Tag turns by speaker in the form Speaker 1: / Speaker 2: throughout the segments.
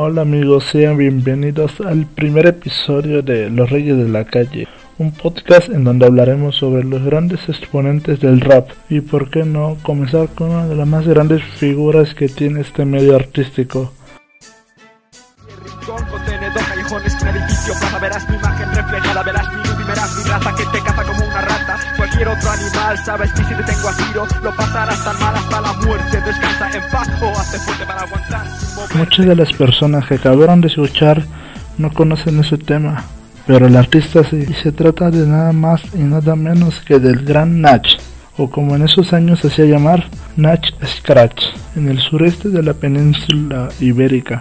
Speaker 1: Hola amigos, sean bienvenidos al primer episodio de Los Reyes de la Calle, un podcast en donde hablaremos sobre los grandes exponentes del rap y por qué no comenzar con una de las más grandes figuras que tiene este medio artístico. Muchas de las personas que acabaron de escuchar no conocen ese tema, pero el artista sí, y se trata de nada más y nada menos que del gran Nach, o como en esos años se hacía llamar, Nach Scratch, en el sureste de la península ibérica,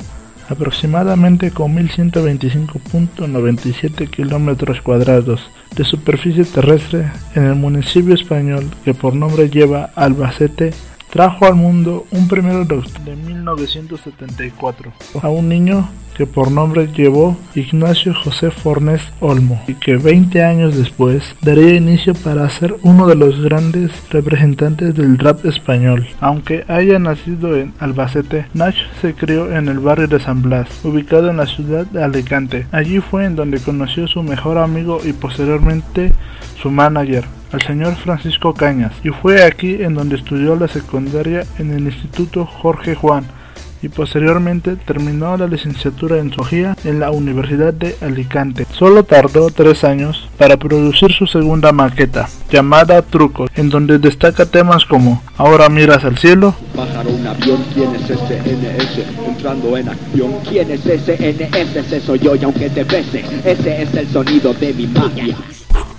Speaker 1: aproximadamente con 1125.97 kilómetros cuadrados de superficie terrestre en el municipio español que por nombre lleva Albacete trajo al mundo un primero de octubre de 1974 a un niño que por nombre llevó Ignacio José Fornés Olmo y que 20 años después daría inicio para ser uno de los grandes representantes del rap español. Aunque haya nacido en Albacete, Nach se crió en el barrio de San Blas, ubicado en la ciudad de Alicante. Allí fue en donde conoció a su mejor amigo y posteriormente su manager, al señor Francisco Cañas, y fue aquí en donde estudió la secundaria en el Instituto Jorge Juan, y posteriormente terminó la licenciatura en zoología en la Universidad de Alicante. Solo tardó tres años para producir su segunda maqueta, llamada Truco, en donde destaca temas como Ahora miras al cielo,
Speaker 2: Pájaro, un avión, ¿quién es ese NS? Entrando en acción, ¿quién es ese NS? Ese soy yo y aunque te bese, ese es el sonido de mi magia.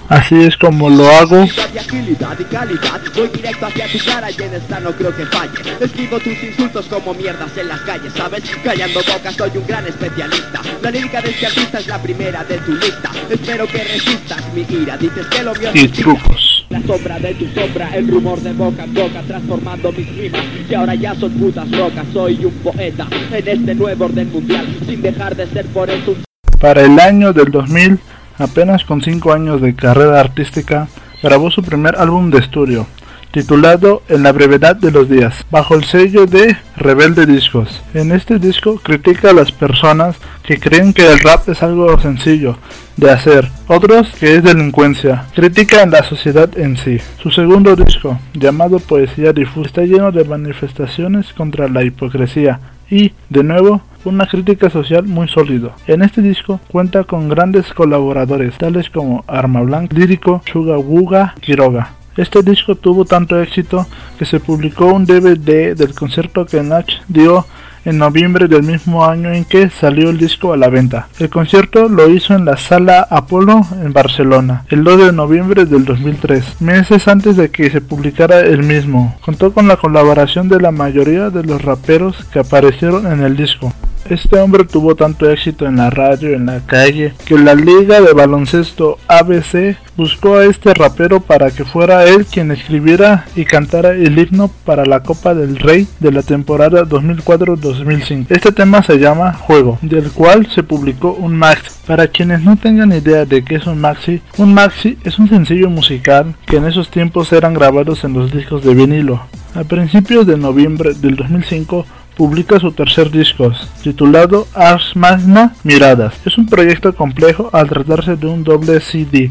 Speaker 1: Así es como lo hago.
Speaker 2: De agilidad y calidad, voy directo hacia tu cara y en esta no creo que falle. Escribo tus insultos como mierdas en las calles, ¿sabes? Callando bocas, soy un gran especialista. La lírica de este artista es la primera de tu lista. Espero que resistas mi ira, dices que lo mío es
Speaker 1: Y
Speaker 2: mentira.
Speaker 1: trucos.
Speaker 2: La sombra de tu sombra, el rumor de boca en boca, transformando mis rimas. Ahora ya son putas rocas, soy un poeta en este nuevo orden mundial, sin dejar de ser por eso
Speaker 1: Para el año del 2000, apenas con 5 años de carrera artística, grabó su primer álbum de estudio, titulado En la brevedad de los días, bajo el sello de Rebelde Discos. En este disco critica a las personas que creen que el rap es algo sencillo de hacer, otros que es delincuencia. Critica en la sociedad en sí. Su segundo disco, llamado Poesía Difusa, está lleno de manifestaciones contra la hipocresía y, de nuevo, una crítica social muy sólido. En este disco cuenta con grandes colaboradores tales como Arma Blanca, Lírico, Suga Wuga, Quiroga. Este disco tuvo tanto éxito que se publicó un DVD del concierto que Nach dio en noviembre del mismo año en que salió el disco a la venta. El concierto lo hizo en la Sala Apolo en Barcelona, el 2 de noviembre del 2003, meses antes de que se publicara el mismo. Contó con la colaboración de la mayoría de los raperos que aparecieron en el disco. Este hombre tuvo tanto éxito en la radio, en la calle, que la liga de baloncesto ABC buscó a este rapero para que fuera él quien escribiera y cantara el himno para la Copa del Rey de la temporada 2004-2005. Este tema se llama Juego, del cual se publicó un maxi. Para quienes no tengan idea de qué es un maxi, un maxi es un sencillo musical que en esos tiempos eran grabados en los discos de vinilo. A principios de noviembre del 2005 publica su tercer disco, titulado Ars Magna Miradas. Es un proyecto complejo al tratarse de un doble CD,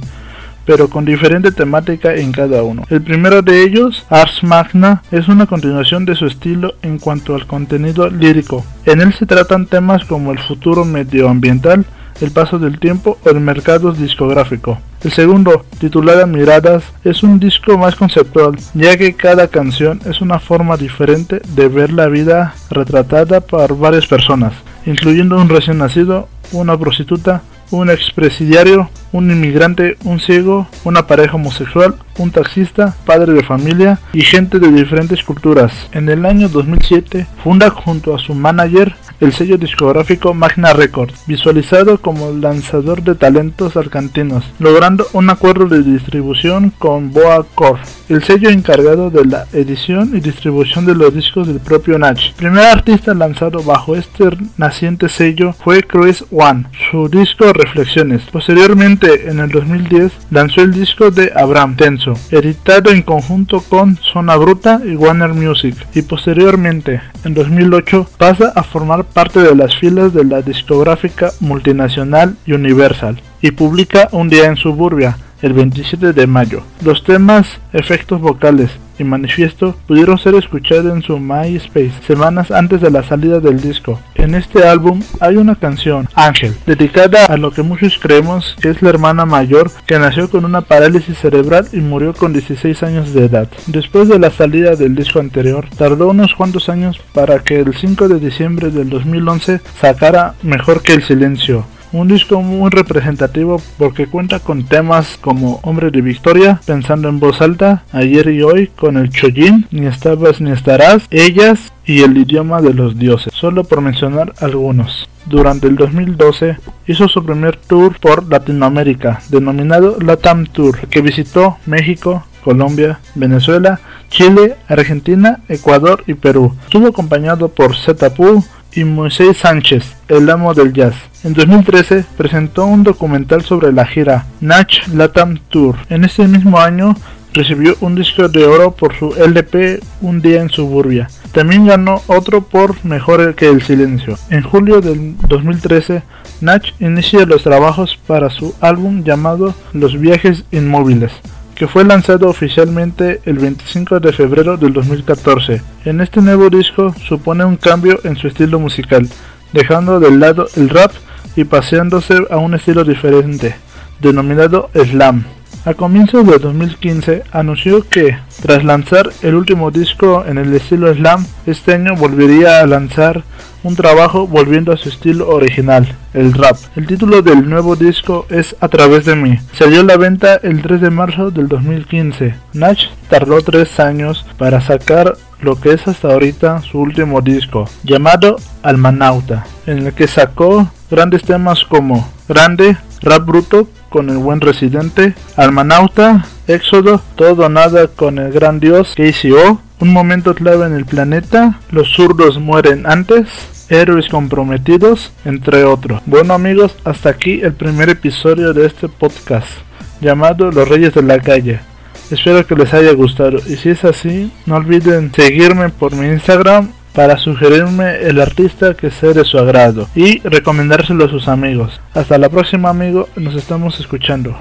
Speaker 1: pero con diferente temática en cada uno. El primero de ellos, Ars Magna, es una continuación de su estilo en cuanto al contenido lírico. En él se tratan temas como el futuro medioambiental, el paso del tiempo o el mercado discográfico. El segundo, titulada Miradas, es un disco más conceptual, ya que cada canción es una forma diferente de ver la vida retratada por varias personas, incluyendo un recién nacido, una prostituta, un expresidiario, un inmigrante, un ciego, una pareja homosexual, un taxista, padre de familia y gente de diferentes culturas. En el año 2007 funda junto a su manager el sello discográfico Magna Records, visualizado como lanzador de talentos argentinos, logrando un acuerdo de distribución con Boa Corp, el sello encargado de la edición y distribución de los discos del propio Nach. El primer artista lanzado bajo este naciente sello fue Chris One, su disco Reflexiones. Posteriormente, en el 2010, lanzó el disco de Abraham Tenso, editado en conjunto con Zona Bruta y Warner Music, y posteriormente, en 2008, pasa a formar parte de las filas de la discográfica multinacional Universal y publica Un día en suburbia, el 27 de mayo. Los temas, efectos vocales y manifiesto pudieron ser escuchados en su MySpace semanas antes de la salida del disco. En este álbum hay una canción, Ángel, dedicada a lo que muchos creemos que es la hermana mayor que nació con una parálisis cerebral y murió con 16 años de edad. Después de la salida del disco anterior, tardó unos cuantos años para que el 5 de diciembre del 2011 sacara Mejor que el silencio, un disco muy representativo porque cuenta con temas como Hombre de Victoria, Pensando en voz alta, Ayer y hoy con el Chojin, Ni estabas ni estarás, Ellas y El idioma de los dioses, solo por mencionar algunos. Durante el 2012 hizo su primer tour por Latinoamérica, denominado Latam Tour, que visitó México, Colombia, Venezuela, Chile, Argentina, Ecuador y Perú. Estuvo acompañado por Zetapu, y Moisés Sánchez, el amo del jazz. En 2013 presentó un documental sobre la gira Natch Latam Tour. En ese mismo año recibió un disco de oro por su LP Un día en suburbia. También ganó otro por Mejor que el silencio. En julio del 2013, Natch inicia los trabajos para su álbum llamado Los viajes inmóviles que fue lanzado oficialmente el 25 de febrero del 2014. En este nuevo disco supone un cambio en su estilo musical, dejando de lado el rap y paseándose a un estilo diferente, denominado slam. A comienzos de 2015 anunció que, tras lanzar el último disco en el estilo slam, este año volvería a lanzar un trabajo volviendo a su estilo original, el rap. El título del nuevo disco es A través de mí. Salió a la venta el 3 de marzo del 2015. Nach tardó 3 años para sacar lo que es hasta ahorita su último disco, llamado Almanauta, en el que sacó grandes temas como Grande, Rap Bruto con el buen residente, Almanauta, Éxodo, Todo Nada con el gran dios, KCO, Un momento clave en el planeta, Los zurdos mueren antes, Héroes comprometidos, entre otros. Bueno amigos, hasta aquí el primer episodio de este podcast, llamado Los Reyes de la Calle. Espero que les haya gustado y si es así, no olviden seguirme por mi Instagram para sugerirme el artista que sea de su agrado y recomendárselo a sus amigos. Hasta la próxima amigo, nos estamos escuchando.